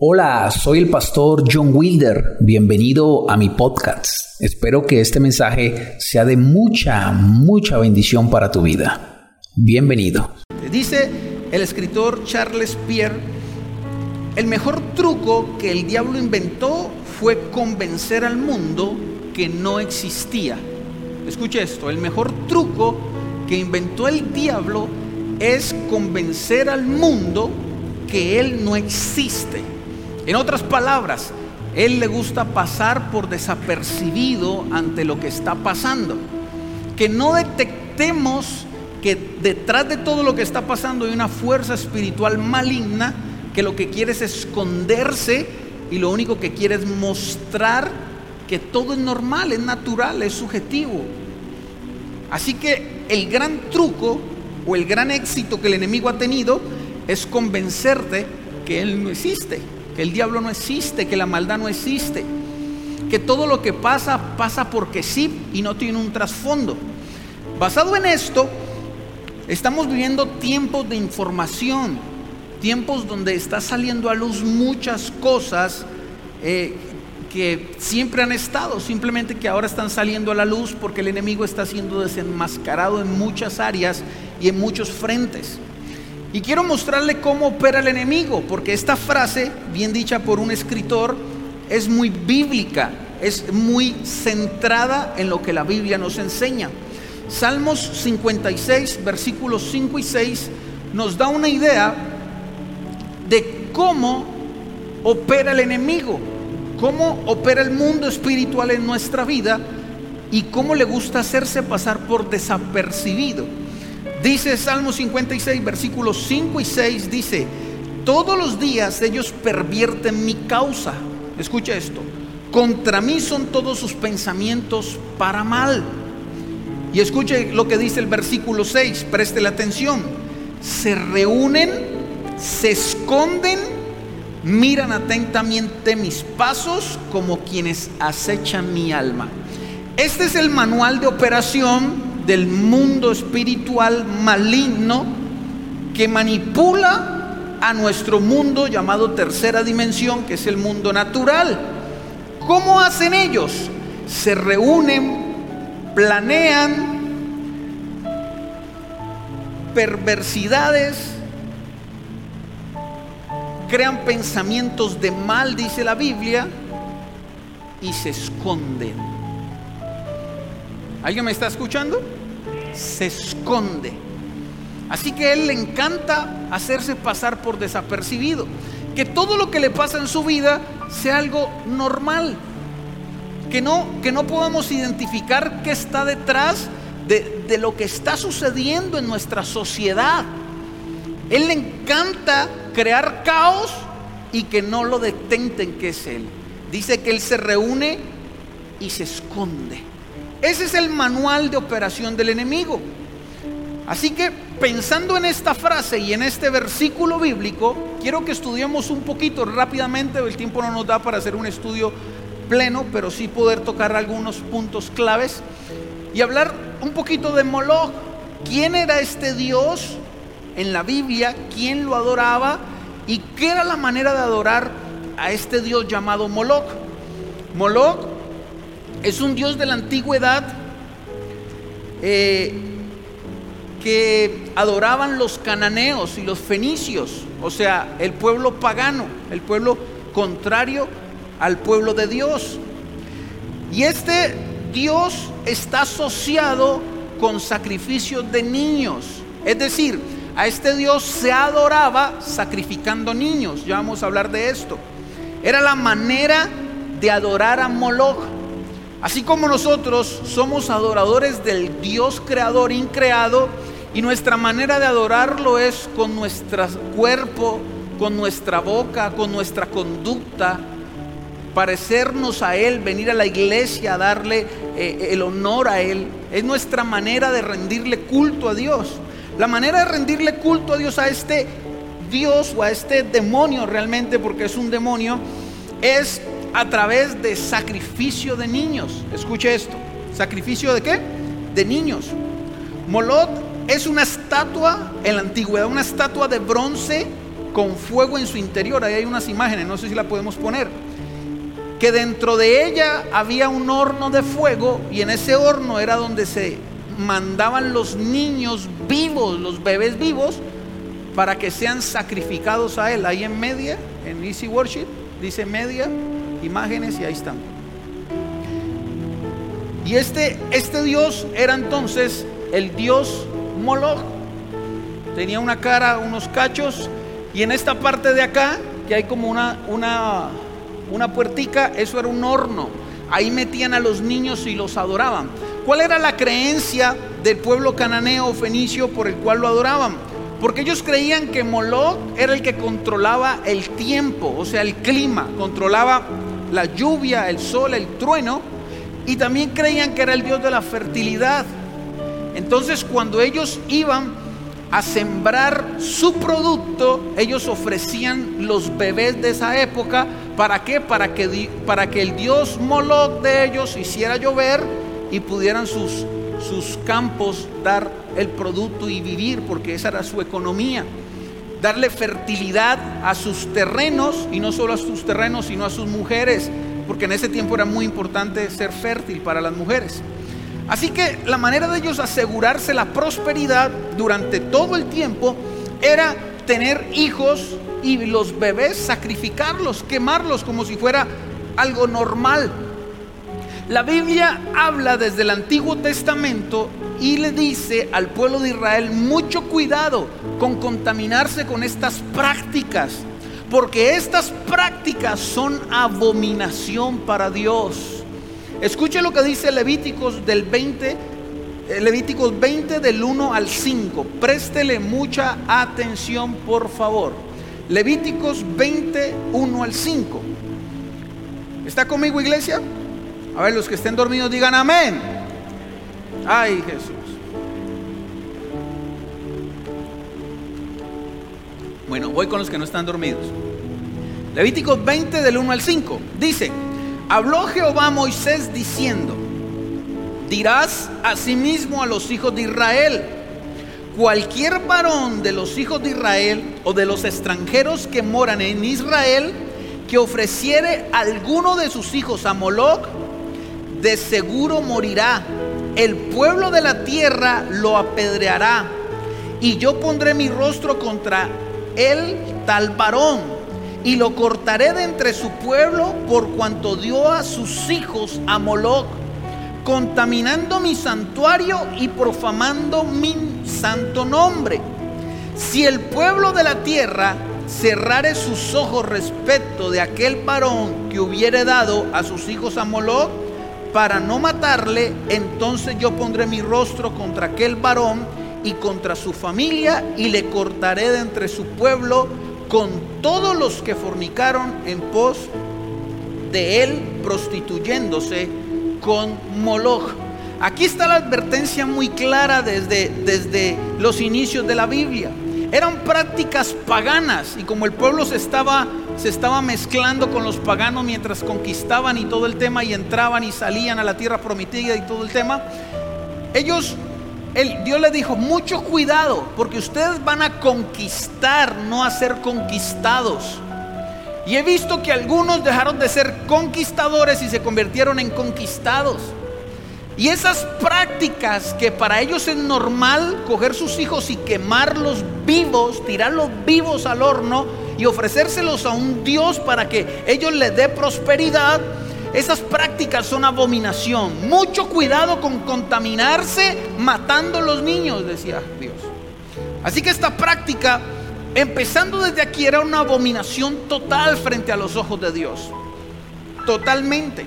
Hola, soy el pastor John Wilder. Bienvenido a mi podcast. Espero que este mensaje sea de mucha, mucha bendición para tu vida. Bienvenido. Dice el escritor Charles Pierre, el mejor truco que el diablo inventó fue convencer al mundo que no existía. Escuche esto, el mejor truco que inventó el diablo es convencer al mundo que él no existe. En otras palabras, él le gusta pasar por desapercibido ante lo que está pasando. Que no detectemos que detrás de todo lo que está pasando hay una fuerza espiritual maligna que lo que quiere es esconderse y lo único que quiere es mostrar que todo es normal, es natural, es subjetivo. Así que el gran truco o el gran éxito que el enemigo ha tenido es convencerte que él no existe que el diablo no existe, que la maldad no existe, que todo lo que pasa pasa porque sí y no tiene un trasfondo. Basado en esto, estamos viviendo tiempos de información, tiempos donde está saliendo a luz muchas cosas eh, que siempre han estado, simplemente que ahora están saliendo a la luz porque el enemigo está siendo desenmascarado en muchas áreas y en muchos frentes. Y quiero mostrarle cómo opera el enemigo, porque esta frase, bien dicha por un escritor, es muy bíblica, es muy centrada en lo que la Biblia nos enseña. Salmos 56, versículos 5 y 6, nos da una idea de cómo opera el enemigo, cómo opera el mundo espiritual en nuestra vida y cómo le gusta hacerse pasar por desapercibido. Dice Salmo 56, versículos 5 y 6, dice, todos los días ellos pervierten mi causa. Escucha esto, contra mí son todos sus pensamientos para mal. Y escuche lo que dice el versículo 6, preste la atención. Se reúnen, se esconden, miran atentamente mis pasos como quienes acechan mi alma. Este es el manual de operación del mundo espiritual maligno que manipula a nuestro mundo llamado tercera dimensión, que es el mundo natural. ¿Cómo hacen ellos? Se reúnen, planean perversidades, crean pensamientos de mal, dice la Biblia, y se esconden. ¿Alguien me está escuchando? Se esconde. Así que a él le encanta hacerse pasar por desapercibido. Que todo lo que le pasa en su vida sea algo normal. Que no, que no podamos identificar qué está detrás de, de lo que está sucediendo en nuestra sociedad. Él le encanta crear caos y que no lo detenten que es él. Dice que él se reúne y se esconde. Ese es el manual de operación del enemigo. Así que pensando en esta frase y en este versículo bíblico, quiero que estudiemos un poquito rápidamente, el tiempo no nos da para hacer un estudio pleno, pero sí poder tocar algunos puntos claves y hablar un poquito de Moloch. ¿Quién era este Dios en la Biblia? ¿Quién lo adoraba? ¿Y qué era la manera de adorar a este Dios llamado Moloch? Moloch es un Dios de la antigüedad eh, que adoraban los cananeos y los fenicios, o sea, el pueblo pagano, el pueblo contrario al pueblo de Dios. Y este Dios está asociado con sacrificios de niños, es decir, a este Dios se adoraba sacrificando niños, ya vamos a hablar de esto. Era la manera de adorar a Moloch. Así como nosotros somos adoradores del Dios creador increado y nuestra manera de adorarlo es con nuestro cuerpo, con nuestra boca, con nuestra conducta, parecernos a Él, venir a la iglesia a darle eh, el honor a Él. Es nuestra manera de rendirle culto a Dios. La manera de rendirle culto a Dios a este Dios o a este demonio realmente, porque es un demonio, es a través de sacrificio de niños. Escuche esto. ¿Sacrificio de qué? De niños. Molot es una estatua en la antigüedad, una estatua de bronce con fuego en su interior. Ahí hay unas imágenes, no sé si la podemos poner. Que dentro de ella había un horno de fuego y en ese horno era donde se mandaban los niños vivos, los bebés vivos, para que sean sacrificados a él. Ahí en media, en Easy Worship, dice media, imágenes y ahí están. Y este, este Dios era entonces el Dios Moloch. Tenía una cara, unos cachos, y en esta parte de acá, que hay como una, una, una puertica, eso era un horno. Ahí metían a los niños y los adoraban. ¿Cuál era la creencia del pueblo cananeo o fenicio por el cual lo adoraban? Porque ellos creían que Moloch era el que controlaba el tiempo, o sea, el clima, controlaba la lluvia, el sol, el trueno, y también creían que era el dios de la fertilidad. Entonces, cuando ellos iban a sembrar su producto, ellos ofrecían los bebés de esa época. ¿Para qué? Para que, para que el dios Moloch de ellos hiciera llover y pudieran sus, sus campos dar el producto y vivir, porque esa era su economía. Darle fertilidad a sus terrenos, y no solo a sus terrenos, sino a sus mujeres, porque en ese tiempo era muy importante ser fértil para las mujeres. Así que la manera de ellos asegurarse la prosperidad durante todo el tiempo era tener hijos y los bebés sacrificarlos, quemarlos como si fuera algo normal. La Biblia habla desde el Antiguo Testamento y le dice al pueblo de Israel mucho cuidado con contaminarse con estas prácticas, porque estas prácticas son abominación para Dios. Escuche lo que dice Levíticos del 20, eh, Levíticos 20 del 1 al 5. Préstele mucha atención, por favor. Levíticos 20, 1 al 5. ¿Está conmigo, iglesia? A ver, los que estén dormidos digan amén. Ay, Jesús. Bueno, voy con los que no están dormidos. Levíticos 20 del 1 al 5. Dice, habló Jehová a Moisés diciendo, dirás asimismo a los hijos de Israel, cualquier varón de los hijos de Israel o de los extranjeros que moran en Israel, que ofreciere alguno de sus hijos a Moloch, de seguro morirá. El pueblo de la tierra lo apedreará. Y yo pondré mi rostro contra él tal varón. Y lo cortaré de entre su pueblo por cuanto dio a sus hijos a Moloch, contaminando mi santuario y profamando mi santo nombre. Si el pueblo de la tierra cerrare sus ojos respecto de aquel varón que hubiere dado a sus hijos a Moloch, para no matarle, entonces yo pondré mi rostro contra aquel varón y contra su familia y le cortaré de entre su pueblo con todos los que fornicaron en pos de él prostituyéndose con Moloch. Aquí está la advertencia muy clara desde, desde los inicios de la Biblia. Eran prácticas paganas y como el pueblo se estaba se estaba mezclando con los paganos mientras conquistaban y todo el tema y entraban y salían a la tierra prometida y todo el tema. Ellos, el, Dios les dijo, mucho cuidado, porque ustedes van a conquistar, no a ser conquistados. Y he visto que algunos dejaron de ser conquistadores y se convirtieron en conquistados. Y esas prácticas que para ellos es normal coger sus hijos y quemarlos vivos, tirarlos vivos al horno, y ofrecérselos a un Dios para que ellos les dé prosperidad, esas prácticas son abominación. Mucho cuidado con contaminarse matando a los niños, decía Dios. Así que esta práctica, empezando desde aquí, era una abominación total frente a los ojos de Dios. Totalmente.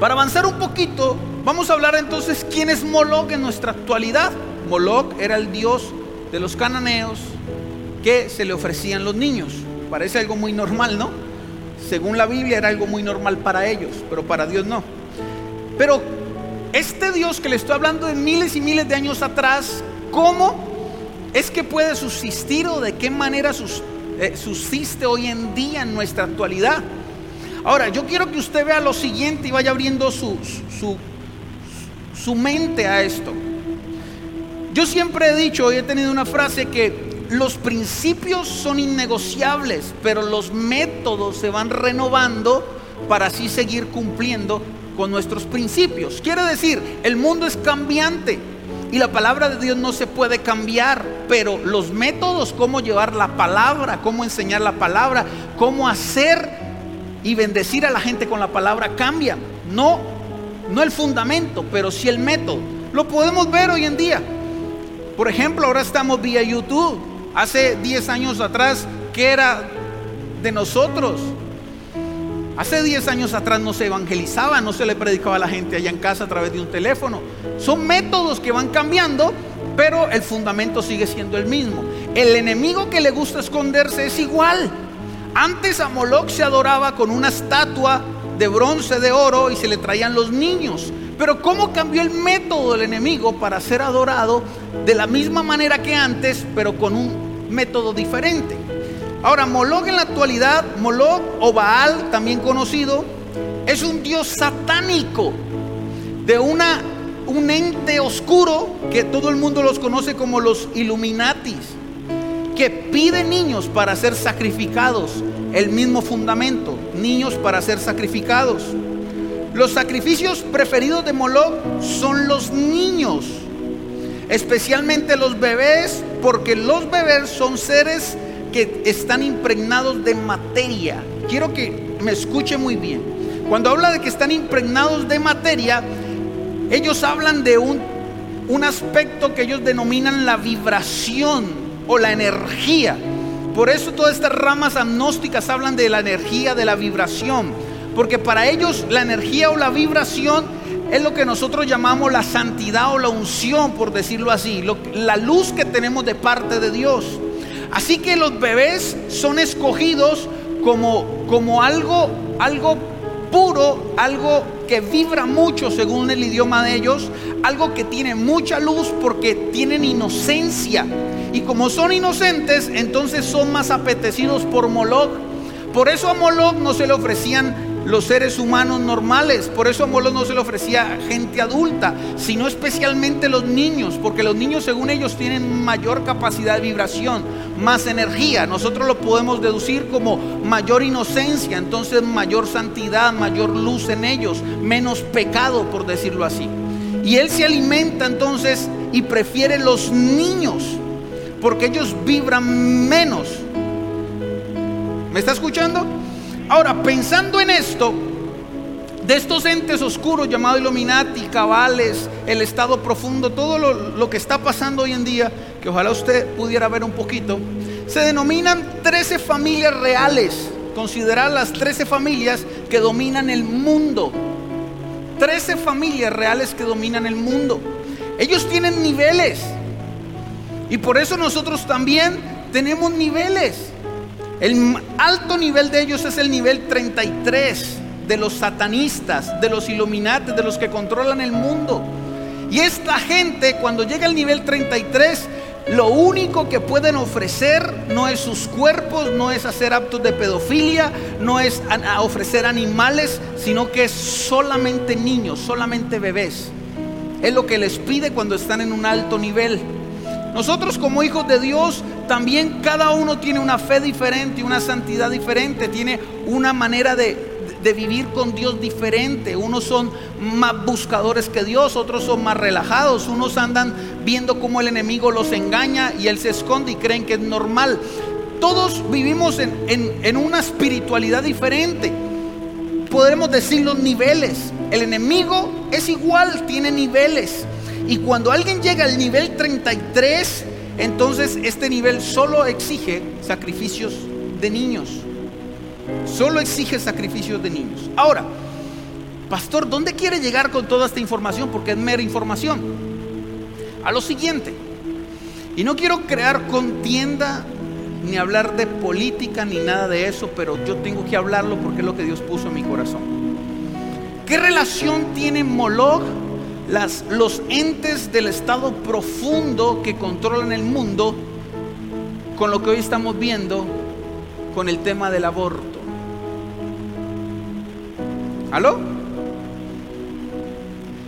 Para avanzar un poquito, vamos a hablar entonces quién es Moloch en nuestra actualidad. Moloch era el dios de los cananeos, que se le ofrecían los niños. Parece algo muy normal, ¿no? Según la Biblia era algo muy normal para ellos, pero para Dios no. Pero este Dios que le estoy hablando de miles y miles de años atrás, ¿cómo es que puede subsistir o de qué manera eh, subsiste hoy en día en nuestra actualidad? Ahora, yo quiero que usted vea lo siguiente y vaya abriendo su, su, su mente a esto. Yo siempre he dicho y he tenido una frase que los principios son innegociables, pero los métodos se van renovando para así seguir cumpliendo con nuestros principios. Quiere decir, el mundo es cambiante y la palabra de Dios no se puede cambiar, pero los métodos, cómo llevar la palabra, cómo enseñar la palabra, cómo hacer y bendecir a la gente con la palabra cambian. No, no el fundamento, pero sí el método. Lo podemos ver hoy en día. Por ejemplo, ahora estamos vía YouTube. Hace 10 años atrás, ¿qué era de nosotros? Hace 10 años atrás no se evangelizaba, no se le predicaba a la gente allá en casa a través de un teléfono. Son métodos que van cambiando, pero el fundamento sigue siendo el mismo. El enemigo que le gusta esconderse es igual. Antes a Moloch se adoraba con una estatua de bronce, de oro y se le traían los niños. Pero ¿cómo cambió el método del enemigo para ser adorado de la misma manera que antes, pero con un método diferente? Ahora, Moloch en la actualidad, Moloch o Baal, también conocido, es un dios satánico de una, un ente oscuro que todo el mundo los conoce como los Illuminatis, que pide niños para ser sacrificados, el mismo fundamento, niños para ser sacrificados. Los sacrificios preferidos de Moloch son los niños, especialmente los bebés, porque los bebés son seres que están impregnados de materia. Quiero que me escuche muy bien. Cuando habla de que están impregnados de materia, ellos hablan de un, un aspecto que ellos denominan la vibración o la energía. Por eso todas estas ramas agnósticas hablan de la energía, de la vibración. Porque para ellos la energía o la vibración es lo que nosotros llamamos la santidad o la unción, por decirlo así. la luz que tenemos de parte de Dios. Así que los bebés son escogidos como, como algo, algo puro, algo que vibra mucho según el idioma de ellos, algo que tiene mucha luz porque tienen inocencia. Y como son inocentes, entonces son más apetecidos por Moloch. Por eso a Moloch no se le ofrecían los seres humanos normales. Por eso a Moloch no se le ofrecía gente adulta, sino especialmente los niños, porque los niños según ellos tienen mayor capacidad de vibración, más energía. Nosotros lo podemos deducir como mayor inocencia, entonces mayor santidad, mayor luz en ellos, menos pecado, por decirlo así. Y él se alimenta entonces y prefiere los niños, porque ellos vibran menos. ¿Me está escuchando? Ahora, pensando en esto, de estos entes oscuros llamados Illuminati, cabales, el estado profundo, todo lo, que está pasando hoy en día, que ojalá usted pudiera ver un poquito, se denominan 13 familias reales. Considerar las 13 familias que dominan el mundo. 13 familias reales que dominan el mundo. Ellos tienen niveles. Y por eso nosotros también tenemos niveles. El alto nivel de ellos es el nivel 33 de los satanistas, de los iluminates, de los que controlan el mundo. Y esta gente cuando llega al nivel 33, lo único que pueden ofrecer no es sus cuerpos, no es hacer actos de pedofilia, no es ofrecer animales, sino que es solamente niños, solamente bebés. Es lo que les pide cuando están en un alto nivel. Nosotros como hijos de Dios también cada uno tiene una fe diferente, una santidad diferente, tiene una manera de, vivir con Dios diferente. Unos son más buscadores que Dios, otros son más relajados, unos andan viendo cómo el enemigo los engaña y él se esconde y creen que es normal. Todos vivimos en, en una espiritualidad diferente. Podremos decir los niveles. El enemigo es igual, tiene niveles. Y cuando alguien llega al nivel 33, entonces este nivel solo exige sacrificios de niños. Solo exige sacrificios de niños. Ahora, pastor, ¿dónde quiere llegar con toda esta información? Porque es mera información. A lo siguiente. Y no quiero crear contienda ni hablar de política ni nada de eso, pero yo tengo que hablarlo porque es lo que Dios puso en mi corazón. ¿Qué relación tiene Moloch los entes del estado profundo que controlan el mundo con lo que hoy estamos viendo con el tema del aborto. ¿Aló?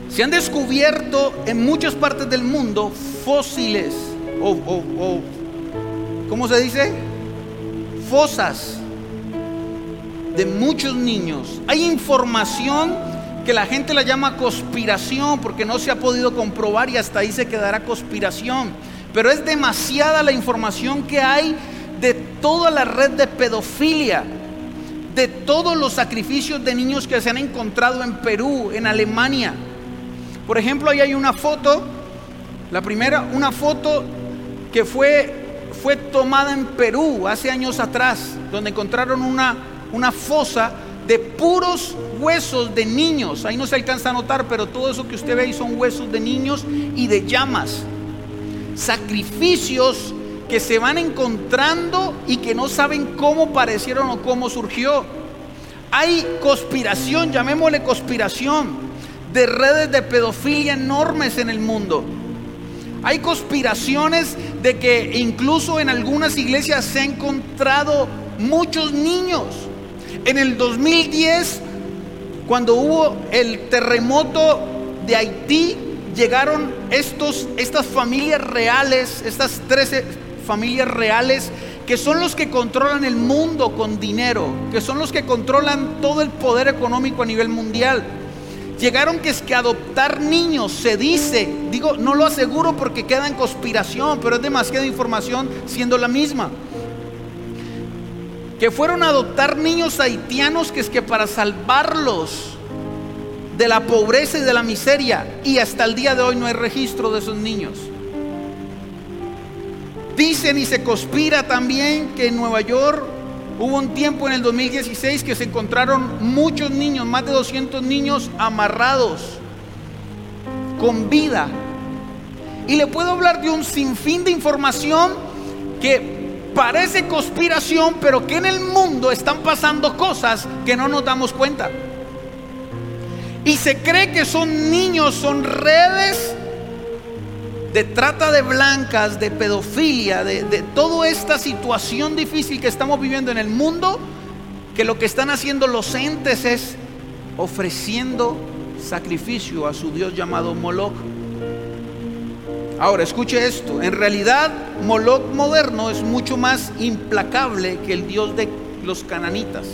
Se han descubierto en muchas partes del mundo fósiles o, ¿cómo se dice? Fosas de muchos niños. Hay información que la gente la llama conspiración porque no se ha podido comprobar y hasta ahí se quedará conspiración. Pero es demasiada la información que hay de toda la red de pedofilia, de todos los sacrificios de niños que se han encontrado en Perú, en Alemania. Por ejemplo, ahí hay una foto, la primera, una foto que fue, fue tomada en Perú hace años atrás, donde encontraron una, una fosa de puros huesos de niños. Ahí no se alcanza a notar, pero todo eso que usted ve ahí son huesos de niños y de llamas. Sacrificios que se van encontrando y que no saben cómo parecieron o cómo surgió. Hay conspiración, llamémosle conspiración, de redes de pedofilia enormes en el mundo. Hay conspiraciones de que incluso en algunas iglesias se han encontrado muchos niños en el 2010, cuando hubo el terremoto de Haití, llegaron estos, estas familias reales, estas 13 familias reales, que son los que controlan el mundo con dinero, que son los que controlan todo el poder económico a nivel mundial. Llegaron que es que adoptar niños se dice, digo, no lo aseguro porque queda en conspiración, pero es demasiada información siendo la misma que fueron a adoptar niños haitianos que es que para salvarlos de la pobreza y de la miseria, y hasta el día de hoy no hay registro de esos niños. Dicen y se conspira también que en Nueva York hubo un tiempo en el 2016 que se encontraron muchos niños, más de 200 niños amarrados, con vida. Y le puedo hablar de un sinfín de información que parece conspiración, pero que en el mundo están pasando cosas que no nos damos cuenta. Y se cree que son niños, son redes de trata de blancas, de pedofilia, de, de toda esta situación difícil que estamos viviendo en el mundo, que lo que están haciendo los entes es ofreciendo sacrificio a su Dios llamado Moloch. Ahora, escuche esto. En realidad, Moloch moderno es mucho más implacable que el Dios de los cananitas.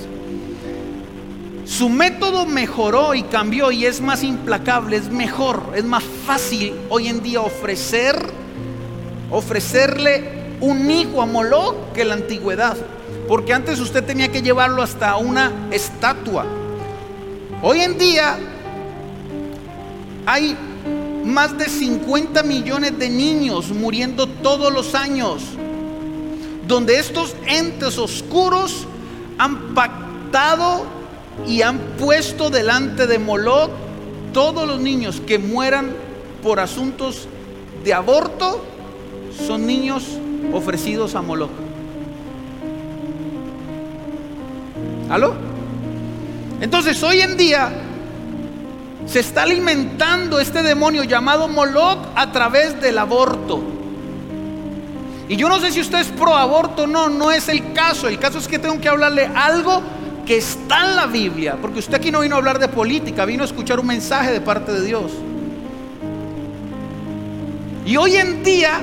Su método mejoró y cambió y es más implacable, es mejor, es más fácil hoy en día ofrecer, ofrecerle un hijo a Moloch que la antigüedad. Porque antes usted tenía que llevarlo hasta una estatua. Hoy en día hay más de 50 millones de niños muriendo todos los años, donde estos entes oscuros han pactado y han puesto delante de Moloch todos los niños que mueran por asuntos de aborto, son niños ofrecidos a Moloch. ¿Aló? Entonces hoy en día se está alimentando este demonio llamado Moloch a través del aborto. Y yo no sé si usted es pro aborto, no, no es el caso. El caso es que tengo que hablarle algo que está en la Biblia, porque usted aquí no vino a hablar de política, vino a escuchar un mensaje de parte de Dios. Y hoy en día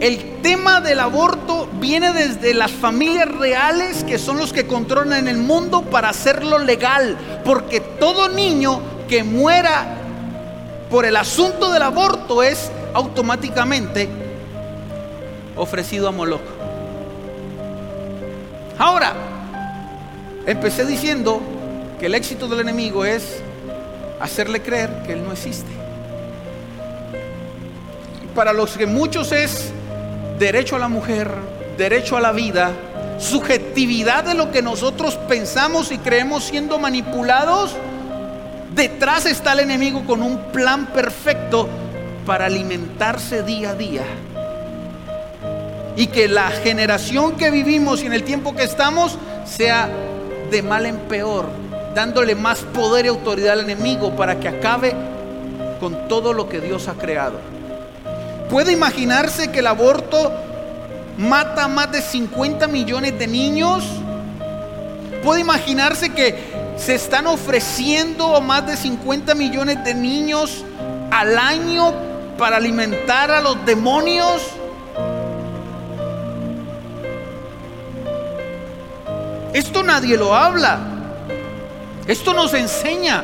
el tema del aborto viene desde las familias reales que son los que controlan el mundo para hacerlo legal, porque todo niño que muera por el asunto del aborto es automáticamente ofrecido a Moloch. Ahora, empecé diciendo que el éxito del enemigo es hacerle creer que él no existe. Para los que muchos es derecho a la mujer, derecho a la vida, subjetividad de lo que nosotros pensamos y creemos siendo manipulados, detrás está el enemigo con un plan perfecto para alimentarse día a día. Y que la generación que vivimos y en el tiempo que estamos sea de mal en peor, dándole más poder y autoridad al enemigo para que acabe con todo lo que Dios ha creado. ¿Puede imaginarse que el aborto mata a más de 50 millones de niños? ¿Puede imaginarse que se están ofreciendo a más de 50 millones de niños al año para alimentar a los demonios? Esto nadie lo habla. Esto nos enseña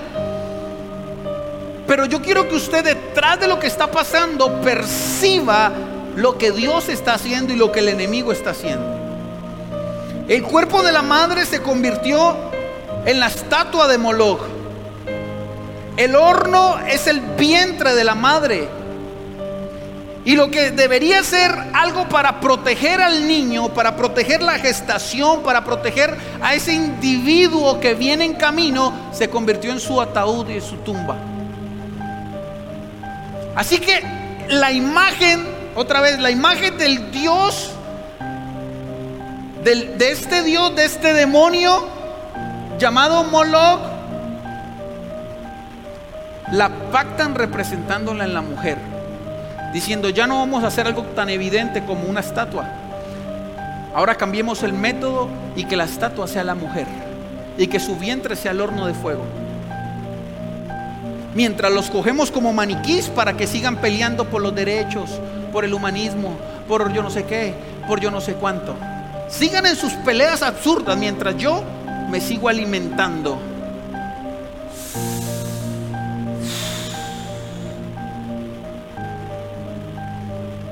pero yo quiero que usted detrás de lo que está pasando perciba lo que Dios está haciendo y lo que el enemigo está haciendo. El cuerpo de la madre se convirtió en la estatua de Moloch. El horno es el vientre de la madre. Y lo que debería ser algo para proteger al niño, para proteger la gestación, para proteger a ese individuo que viene en camino, se convirtió en su ataúd y en su tumba. Así que la imagen, otra vez, la imagen del Dios, de este Dios, de este demonio llamado Moloch, la pactan representándola en la mujer diciendo, ya no vamos a hacer algo tan evidente como una estatua. Ahora cambiemos el método y que la estatua sea la mujer y que su vientre sea el horno de fuego. Mientras los cogemos como maniquís para que sigan peleando por los derechos, por el humanismo, por yo no sé qué, por yo no sé cuánto. Sigan en sus peleas absurdas mientras yo me sigo alimentando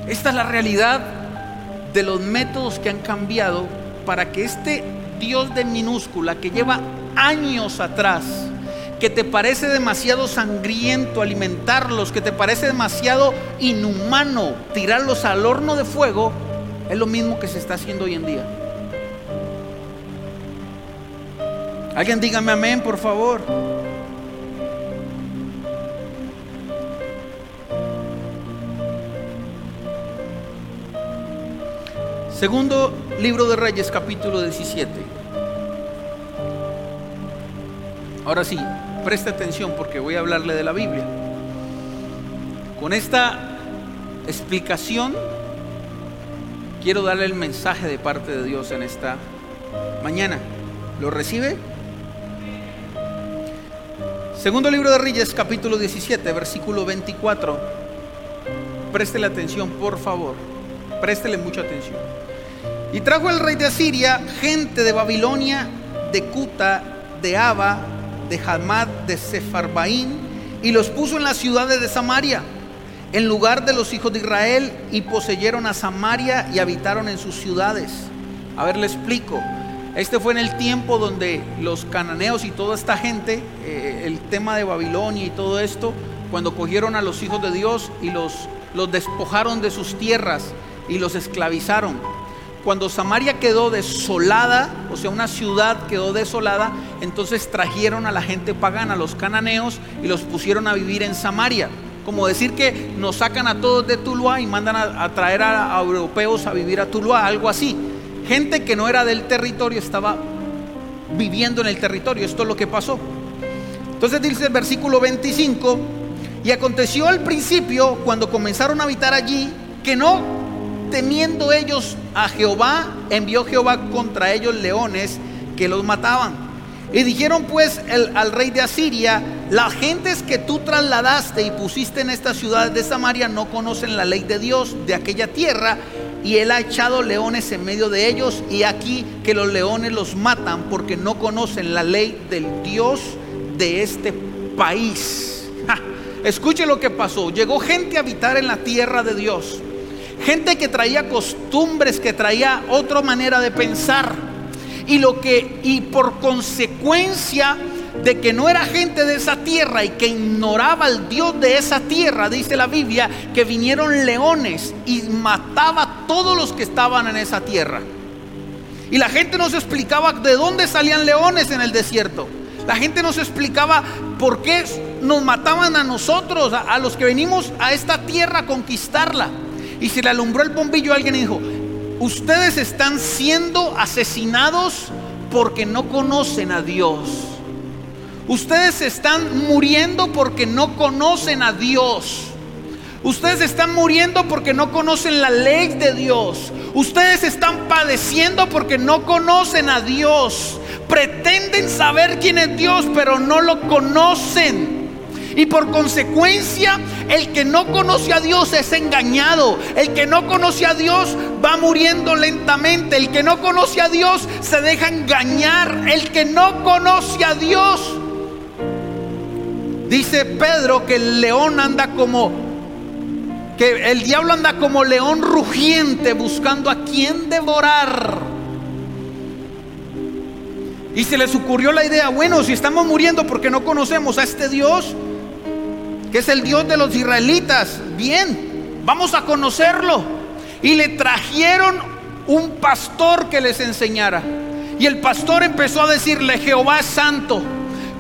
Esta es la realidad de los métodos que han cambiado para que este Dios de minúscula que lleva años atrás, que te parece demasiado sangriento alimentarlos, que te parece demasiado inhumano tirarlos al horno de fuego, es lo mismo que se está haciendo hoy en día. Alguien dígame amén, por favor. Segundo libro de Reyes, capítulo 17. Ahora sí, preste atención porque voy a hablarle de la Biblia. Con esta explicación quiero darle el mensaje de parte de Dios en esta mañana. ¿Lo recibe? Segundo libro de Reyes, capítulo 17, versículo 24. Préstele atención, por favor. Préstele mucha atención. Y trajo el rey de Asiria gente de Babilonia, de Cuta, de Aba, de Hamad, de Sefarbaín, y los puso en las ciudades de Samaria, en lugar de los hijos de Israel, y poseyeron a Samaria y habitaron en sus ciudades. A ver, le explico. Este fue en el tiempo donde los cananeos y toda esta gente, eh, el tema de Babilonia y todo esto, cuando cogieron a los hijos de Dios y los, los despojaron de sus tierras y los esclavizaron cuando Samaria quedó desolada, o sea, una ciudad quedó desolada, entonces trajeron a la gente pagana, a los cananeos, y los pusieron a vivir en Samaria. Como decir que nos sacan a todos de Tuluá y mandan a, traer a, europeos a vivir a Tuluá, algo así. Gente que no era del territorio estaba viviendo en el territorio. Esto es lo que pasó. Entonces dice el versículo 25, y aconteció al principio, cuando comenzaron a habitar allí, que no temiendo ellos a Jehová, envió Jehová contra ellos leones que los mataban. Y dijeron pues al rey de Asiria, las gentes que tú trasladaste y pusiste en esta ciudad de Samaria no conocen la ley de Dios de aquella tierra, y él ha echado leones en medio de ellos, y aquí que los leones los matan porque no conocen la ley del Dios de este país. Escuche lo que pasó. Llegó gente a habitar en la tierra de Dios gente que traía costumbres, que traía otra manera de pensar. Y lo que y por consecuencia de que no era gente de esa tierra y que ignoraba al Dios de esa tierra, dice la Biblia, que vinieron leones y mataba a todos los que estaban en esa tierra. Y la gente nos explicaba de dónde salían leones en el desierto. La gente nos explicaba por qué nos mataban a nosotros, a, los que venimos a esta tierra a conquistarla y se le alumbró el bombillo alguien dijo, ustedes están siendo asesinados porque no conocen a Dios. Ustedes están muriendo porque no conocen a Dios. Ustedes están muriendo porque no conocen la ley de Dios. Ustedes están padeciendo porque no conocen a Dios. Pretenden saber quién es Dios, pero no lo conocen. Y por consecuencia, el que no conoce a Dios es engañado. El que no conoce a Dios va muriendo lentamente. El que no conoce a Dios se deja engañar. El que no conoce a Dios. Dice Pedro que el león anda como que el diablo anda como león rugiente buscando a quien devorar. Y se les ocurrió la idea, bueno, si estamos muriendo porque no conocemos a este Dios, que es el Dios de los israelitas, bien, vamos a conocerlo. Y le trajeron un pastor que les enseñara. Y el pastor empezó a decirle, Jehová es santo.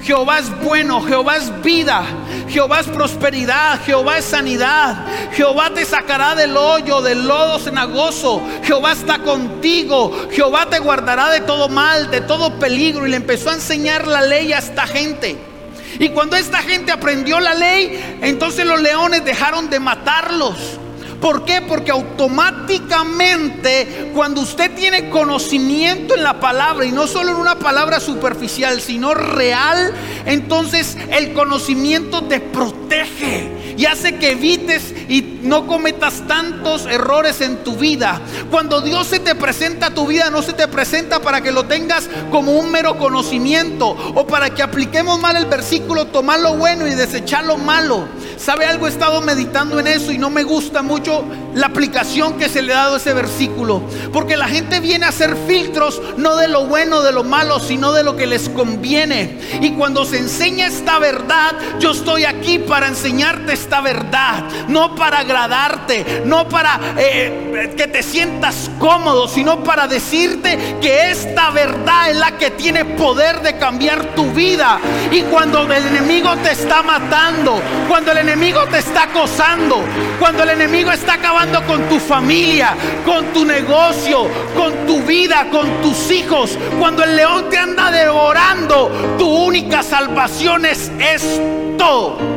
Jehová es bueno, Jehová es vida, Jehová es prosperidad, Jehová es sanidad, Jehová te sacará del hoyo, del lodo cenagoso, Jehová está contigo, Jehová te guardará de todo mal, de todo peligro. Y le empezó a enseñar la ley a esta gente. Y cuando esta gente aprendió la ley, entonces los leones dejaron de matarlos. ¿Por qué? Porque automáticamente cuando usted tiene conocimiento en la palabra y no solo en una palabra superficial, sino real, entonces el conocimiento te protege y hace que evites y no cometas tantos errores en tu vida. Cuando Dios se te presenta a tu vida, no se te presenta para que lo tengas como un mero conocimiento o para que apliquemos mal el versículo, tomar lo bueno y desechar lo malo. ¿Sabe algo? He estado meditando en eso y no me gusta mucho la aplicación que se le ha dado a ese versículo. Porque la gente viene a hacer filtros no de lo bueno, de lo malo, sino de lo que les conviene. Y cuando se enseña esta verdad, yo estoy aquí para enseñarte esta verdad. No para agradarte, no para eh, que te sientas cómodo, sino para decirte que esta verdad es la que tiene poder de cambiar tu vida. Y cuando el enemigo te está matando, cuando el enemigo te está acosando, cuando el enemigo está acabando con tu familia, con tu negocio, con tu vida, con tus hijos, cuando el león te anda devorando, tu única salvación es esto.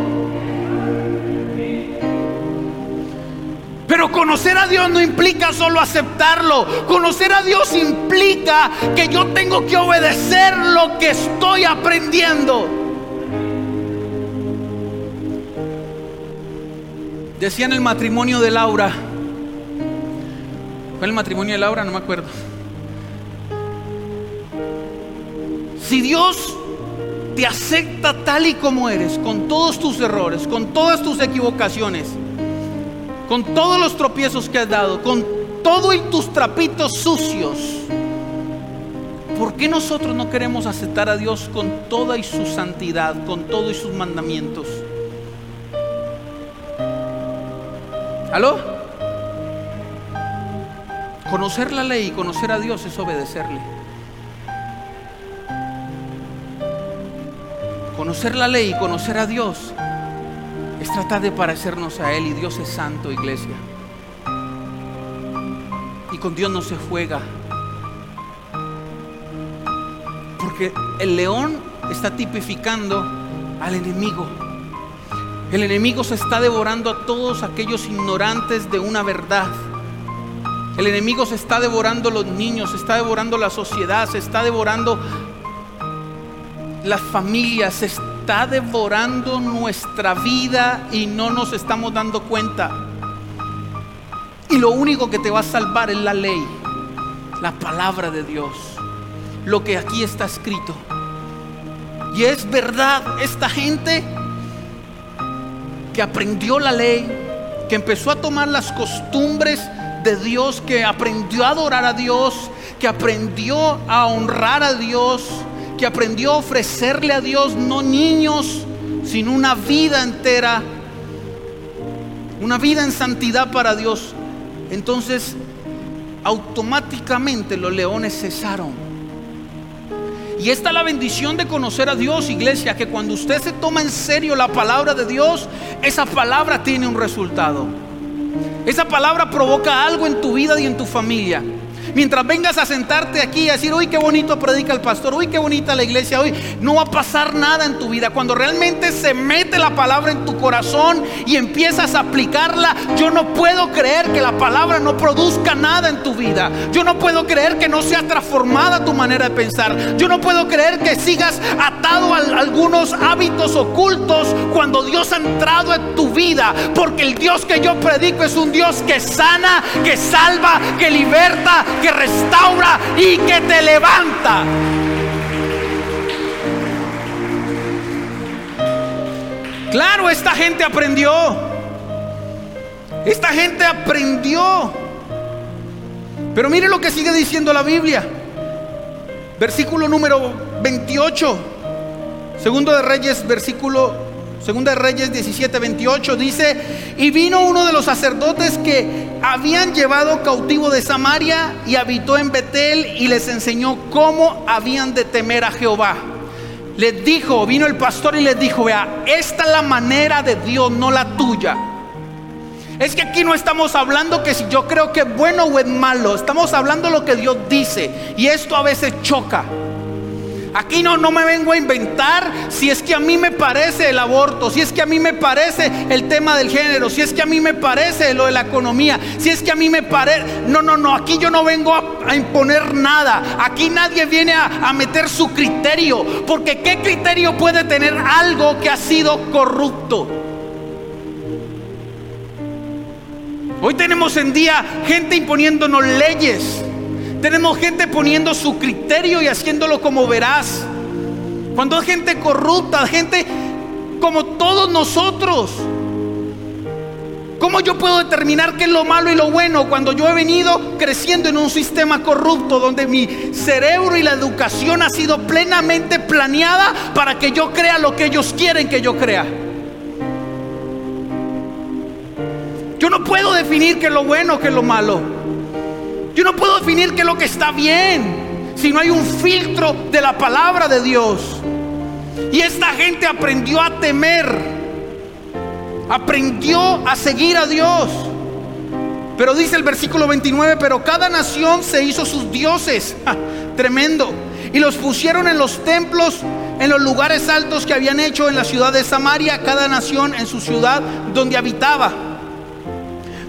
Pero conocer a Dios no implica solo aceptarlo. Conocer a Dios implica que yo tengo que obedecer lo que estoy aprendiendo. Decía en el matrimonio de Laura. ¿Fue el matrimonio de Laura? No me acuerdo. Si Dios te acepta tal y como eres, con todos tus errores, con todas tus equivocaciones, con todos los tropiezos que has dado, con todo y tus trapitos sucios, ¿por qué nosotros no queremos aceptar a Dios con toda y su santidad, con todo y sus mandamientos? ¿Aló? Conocer la ley y conocer a Dios es obedecerle. Conocer la ley y conocer a Dios es tratar de parecernos a Él y Dios es santo, iglesia. Y con Dios no se juega. Porque el león está tipificando al enemigo. El enemigo se está devorando a todos aquellos ignorantes de una verdad. El enemigo se está devorando los niños, se está devorando la sociedad, se está devorando las familias, se devorando nuestra vida y no nos estamos dando cuenta. Y lo único que te va a salvar es la ley, la palabra de Dios, lo que aquí está escrito. Y es verdad, esta gente que aprendió la ley, que empezó a tomar las costumbres de Dios, que aprendió a adorar a Dios, que aprendió a honrar a Dios, que aprendió a ofrecerle a Dios no niños, sino una vida entera, una vida en santidad para Dios. Entonces, automáticamente los leones cesaron. Y esta es la bendición de conocer a Dios, iglesia, que cuando usted se toma en serio la palabra de Dios, esa palabra tiene un resultado. Esa palabra provoca algo en tu vida y en tu familia. Mientras vengas a sentarte aquí y decir, uy, qué bonito predica el pastor, uy, qué bonita la iglesia hoy, no va a pasar nada en tu vida. Cuando realmente se mete la palabra en tu corazón y empiezas a aplicarla, yo no puedo creer que la palabra no produzca nada en tu vida. Yo no puedo creer que no sea transformada tu manera de pensar. Yo no puedo creer que sigas atado a algunos hábitos ocultos cuando Dios ha entrado en tu vida. Porque el Dios que yo predico es un Dios que sana, que salva, que liberta, que restaura y que te levanta. Claro, esta gente aprendió. Esta gente aprendió. Pero mire lo que sigue diciendo la Biblia. Versículo número 28. Segundo de Reyes, versículo Segunda de Reyes 17, 28 dice, y vino uno de los sacerdotes que habían llevado cautivo de Samaria y habitó en Betel y les enseñó cómo habían de temer a Jehová. Les dijo, vino el pastor y les dijo, vea, esta es la manera de Dios, no la tuya. Es que aquí no estamos hablando que si yo creo que es bueno o es malo, estamos hablando lo que Dios dice y esto a veces choca. Aquí no, no me vengo a inventar si es que a mí me parece el aborto, si es que a mí me parece el tema del género, si es que a mí me parece lo de la economía, si es que a mí me parece... No, no, no, aquí yo no vengo a, imponer nada. Aquí nadie viene a, a meter su criterio, porque ¿qué criterio puede tener algo que ha sido corrupto? Hoy tenemos en día gente imponiéndonos leyes tenemos gente poniendo su criterio y haciéndolo como verás. Cuando hay gente corrupta, gente como todos nosotros. ¿Cómo yo puedo determinar qué es lo malo y lo bueno cuando yo he venido creciendo en un sistema corrupto donde mi cerebro y la educación ha sido plenamente planeada para que yo crea lo que ellos quieren que yo crea? Yo no puedo definir qué es lo bueno, qué es lo malo. Yo no puedo definir qué es lo que está bien si no hay un filtro de la palabra de Dios. Y esta gente aprendió a temer, aprendió a seguir a Dios. Pero dice el versículo 29, pero cada nación se hizo sus dioses. tremendo. Y los pusieron en los templos, en los lugares altos que habían hecho en la ciudad de Samaria, cada nación en su ciudad donde habitaba.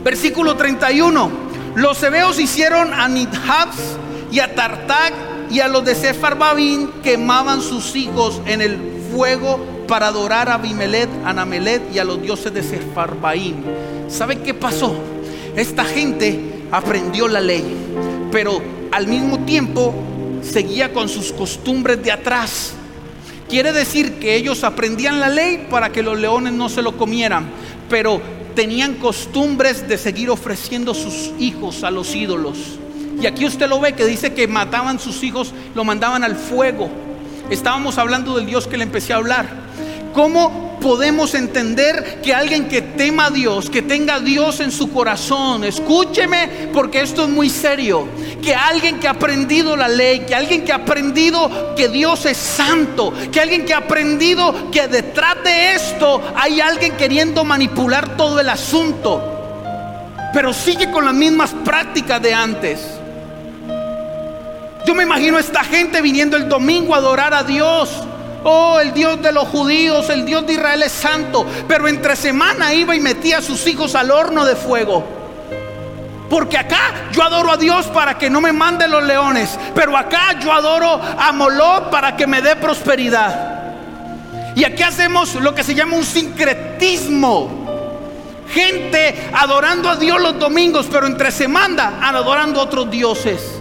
Versículo 31. Los hebeos hicieron a Nidhabs y a Tartak y a los de Sepharbabín quemaban sus hijos en el fuego para adorar a Abimelech, a Namelet y a los dioses de Sepharvaim. ¿Sabe qué pasó? Esta gente aprendió la ley, pero al mismo tiempo seguía con sus costumbres de atrás. Quiere decir que ellos aprendían la ley para que los leones no se lo comieran, pero tenían costumbres de seguir ofreciendo sus hijos a los ídolos. Y aquí usted lo ve que dice que mataban sus hijos, lo mandaban al fuego. Estábamos hablando del Dios que le empecé a hablar. ¿Cómo podemos entender que alguien que tema a Dios, que tenga a Dios en su corazón, escúcheme porque esto es muy serio, que alguien que ha aprendido la ley, que alguien que ha aprendido que Dios es santo, que alguien que ha aprendido que detrás de esto hay alguien queriendo manipular todo el asunto, pero sigue con las mismas prácticas de antes. Yo me imagino a esta gente viniendo el domingo a adorar a Dios Oh, el Dios de los judíos, el Dios de Israel es santo. Pero entre semana iba y metía a sus hijos al horno de fuego. Porque acá yo adoro a Dios para que no me mande los leones. Pero acá yo adoro a Moloch para que me dé prosperidad. Y aquí hacemos lo que se llama un sincretismo. Gente adorando a Dios los domingos, pero entre semana adorando a otros dioses.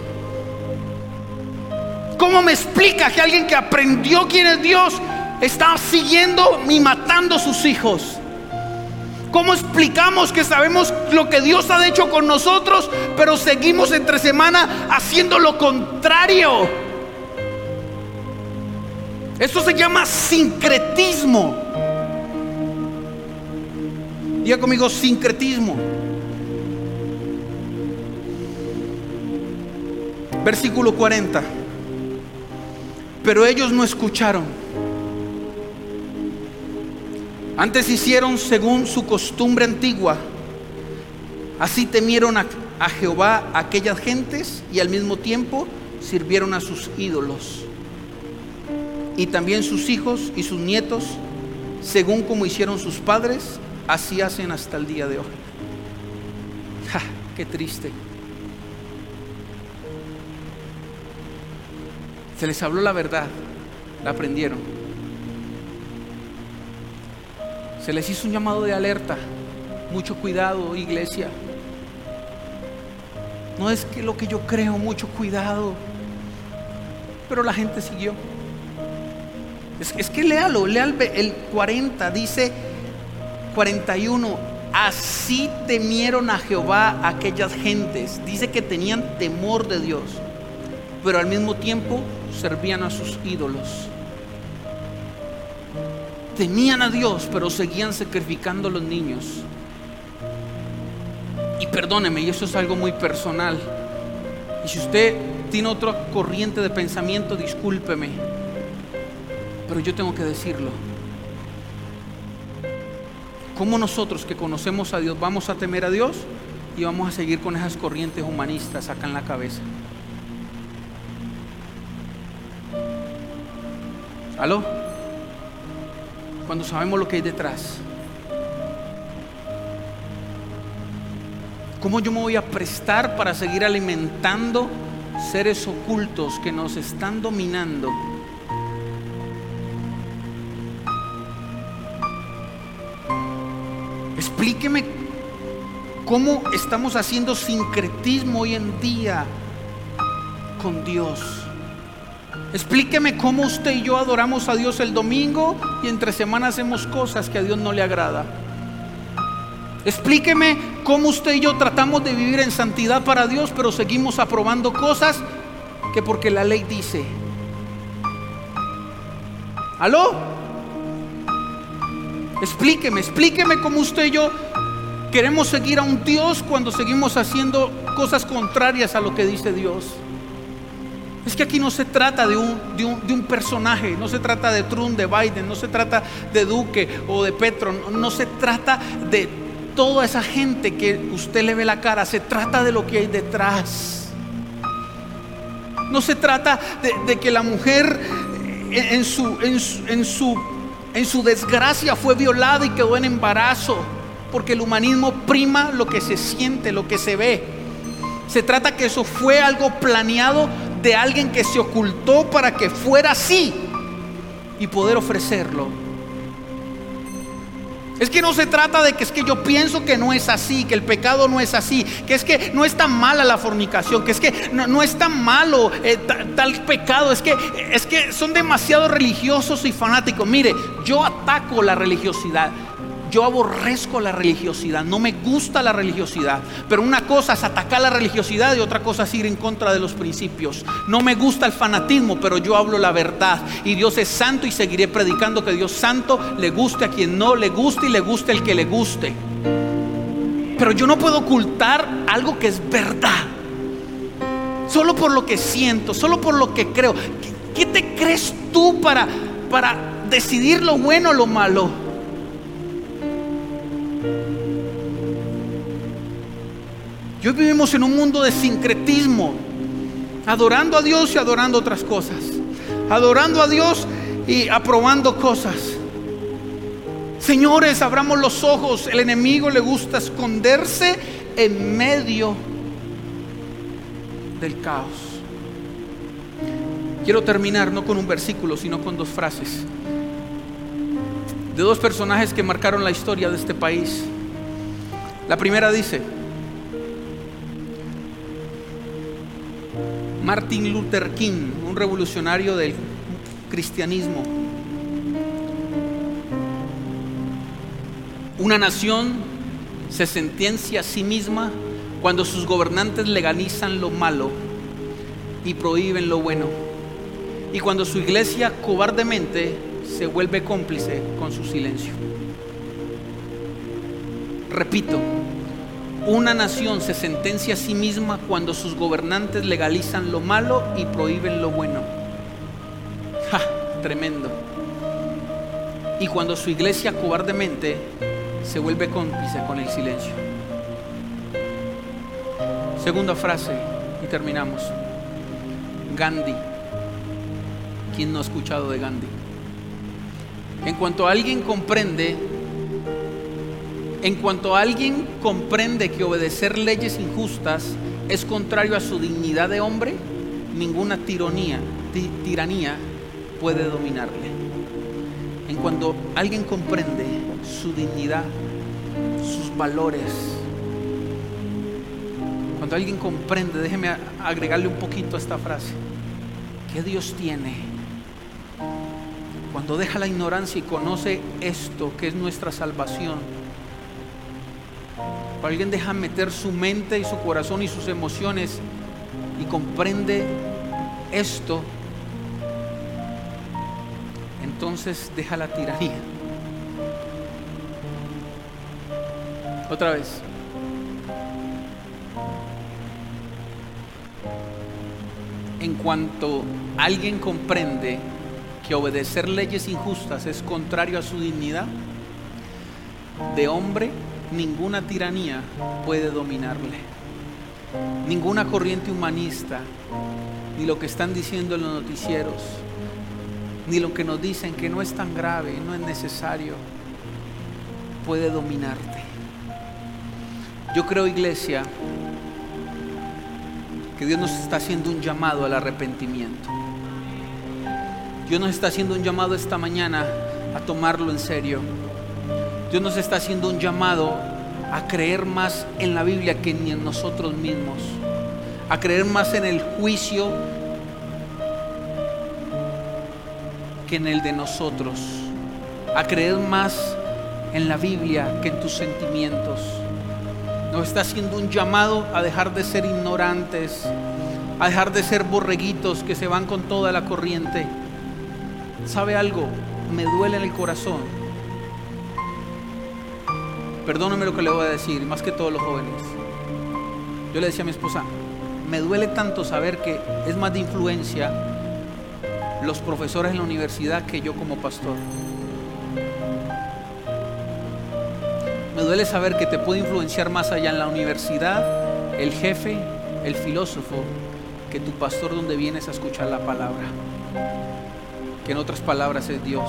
¿Cómo me explica que alguien que aprendió quién es Dios está siguiendo y matando a sus hijos? ¿Cómo explicamos que sabemos lo que Dios ha hecho con nosotros, pero seguimos entre semana haciendo lo contrario? Eso se llama sincretismo. Diga conmigo, sincretismo. Versículo 40 pero ellos no escucharon. Antes hicieron según su costumbre antigua. Así temieron a, a Jehová aquellas gentes y al mismo tiempo sirvieron a sus ídolos. Y también sus hijos y sus nietos, según como hicieron sus padres, así hacen hasta el día de hoy. ¡Ja! ¡Qué triste! Se les habló la verdad, la aprendieron. Se les hizo un llamado de alerta. Mucho cuidado, iglesia. No es que lo que yo creo, mucho cuidado. Pero la gente siguió. Es, que léalo, lea el, el 40, dice 41. Así temieron a Jehová aquellas gentes. Dice que tenían temor de Dios. Pero al mismo tiempo servían a sus ídolos. Temían a Dios, pero seguían sacrificando a los niños. Y perdóneme, y eso es algo muy personal. Y si usted tiene otra corriente de pensamiento, discúlpeme. Pero yo tengo que decirlo. ¿Cómo nosotros que conocemos a Dios vamos a temer a Dios y vamos a seguir con esas corrientes humanistas acá en la cabeza? ¿Aló? Cuando sabemos lo que hay detrás. ¿Cómo yo me voy a prestar para seguir alimentando seres ocultos que nos están dominando? Explíqueme cómo estamos haciendo sincretismo hoy en día con Dios. Explíqueme cómo usted y yo adoramos a Dios el domingo y entre semanas hacemos cosas que a Dios no le agrada. Explíqueme cómo usted y yo tratamos de vivir en santidad para Dios, pero seguimos aprobando cosas que porque la ley dice. ¿Aló? Explíqueme, explíqueme cómo usted y yo queremos seguir a un Dios cuando seguimos haciendo cosas contrarias a lo que dice Dios. Es que aquí no se trata de un, de un, personaje, no se trata de Trump, de Biden, no se trata de Duque o de Petro, no, se trata de toda esa gente que usted le ve la cara, se trata de lo que hay detrás. No se trata de, que la mujer en su, en, su, en su desgracia fue violada y quedó en embarazo, porque el humanismo prima lo que se siente, lo que se ve. Se trata que eso fue algo planeado de alguien que se ocultó para que fuera así y poder ofrecerlo. Es que no se trata de que es que yo pienso que no es así, que el pecado no es así, que es que no es tan mala la fornicación, que es que no, es tan malo eh, tal pecado, es que, es que son demasiado religiosos y fanáticos. Mire, yo ataco la religiosidad, yo aborrezco la religiosidad, no me gusta la religiosidad. Pero una cosa es atacar la religiosidad y otra cosa es ir en contra de los principios. No me gusta el fanatismo, pero yo hablo la verdad. Y Dios es santo y seguiré predicando que Dios santo le guste a quien no le guste y le guste el que le guste. Pero yo no puedo ocultar algo que es verdad. Solo por lo que siento, solo por lo que creo. ¿Qué, te crees tú para, para decidir lo bueno o lo malo? Hoy vivimos en un mundo de sincretismo, adorando a Dios y adorando otras cosas, adorando a Dios y aprobando cosas. Señores, abramos los ojos, el enemigo le gusta esconderse en medio del caos. Quiero terminar no con un versículo, sino con dos frases de dos personajes que marcaron la historia de este país. La primera dice, Martin Luther King, un revolucionario del cristianismo. Una nación se sentencia a sí misma cuando sus gobernantes legalizan lo malo y prohíben lo bueno. Y cuando su iglesia cobardemente se vuelve cómplice con su silencio. Repito, una nación se sentencia a sí misma cuando sus gobernantes legalizan lo malo y prohíben lo bueno. ¡Ja! Tremendo. Y cuando su iglesia cobardemente se vuelve cómplice con el silencio. Segunda frase y terminamos. Gandhi. ¿Quién no ha escuchado de Gandhi? En cuanto alguien comprende, en cuanto alguien comprende que obedecer leyes injustas es contrario a su dignidad de hombre, ninguna tiranía, tiranía puede dominarle. En cuanto alguien comprende su dignidad, sus valores, cuando alguien comprende, déjeme agregarle un poquito a esta frase, que Dios tiene cuando deja la ignorancia y conoce esto que es nuestra salvación, cuando alguien deja meter su mente y su corazón y sus emociones y comprende esto, entonces deja la tiranía. Otra vez. En cuanto alguien comprende que obedecer leyes injustas es contrario a su dignidad, de hombre ninguna tiranía puede dominarle. Ninguna corriente humanista, ni lo que están diciendo en los noticieros, ni lo que nos dicen que no es tan grave, no es necesario, puede dominarte. Yo creo, iglesia, que Dios nos está haciendo un llamado al arrepentimiento. Dios nos está haciendo un llamado esta mañana a tomarlo en serio. Dios nos está haciendo un llamado a creer más en la Biblia que ni en nosotros mismos. A creer más en el juicio que en el de nosotros. A creer más en la Biblia que en tus sentimientos. Nos está haciendo un llamado a dejar de ser ignorantes, a dejar de ser borreguitos que se van con toda la corriente ¿Sabe algo? Me duele en el corazón. Perdóname lo que le voy a decir, más que todos los jóvenes. Yo le decía a mi esposa, me duele tanto saber que es más de influencia los profesores en la universidad que yo como pastor. Me duele saber que te puede influenciar más allá en la universidad el jefe, el filósofo, que tu pastor donde vienes a escuchar la palabra que en otras palabras es Dios.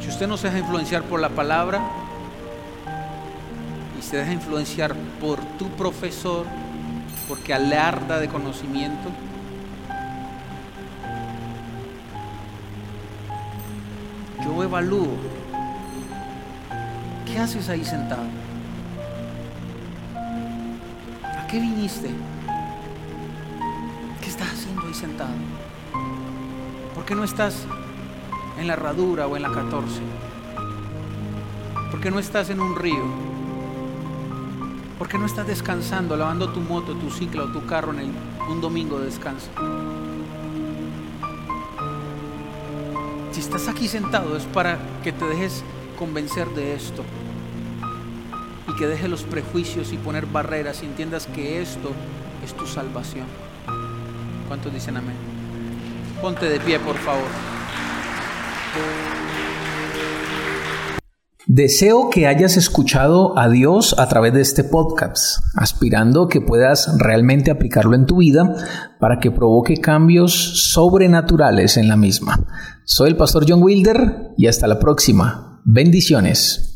Si usted no se deja influenciar por la palabra y se deja influenciar por tu profesor, porque alarda de conocimiento, yo evalúo, ¿qué haces ahí sentado? Qué viniste? ¿Qué estás haciendo ahí sentado? ¿Por qué no estás en la herradura o en la 14? ¿Por qué no estás en un río? ¿Por qué no estás descansando, lavando tu moto, tu ciclo o tu carro en un domingo de descanso? Si estás aquí sentado es para que te dejes convencer de esto y que deje los prejuicios y poner barreras y entiendas que esto es tu salvación. ¿Cuántos dicen amén? Ponte de pie, por favor. Deseo que hayas escuchado a Dios a través de este podcast, aspirando que puedas realmente aplicarlo en tu vida para que provoque cambios sobrenaturales en la misma. Soy el pastor John Wilder y hasta la próxima. Bendiciones.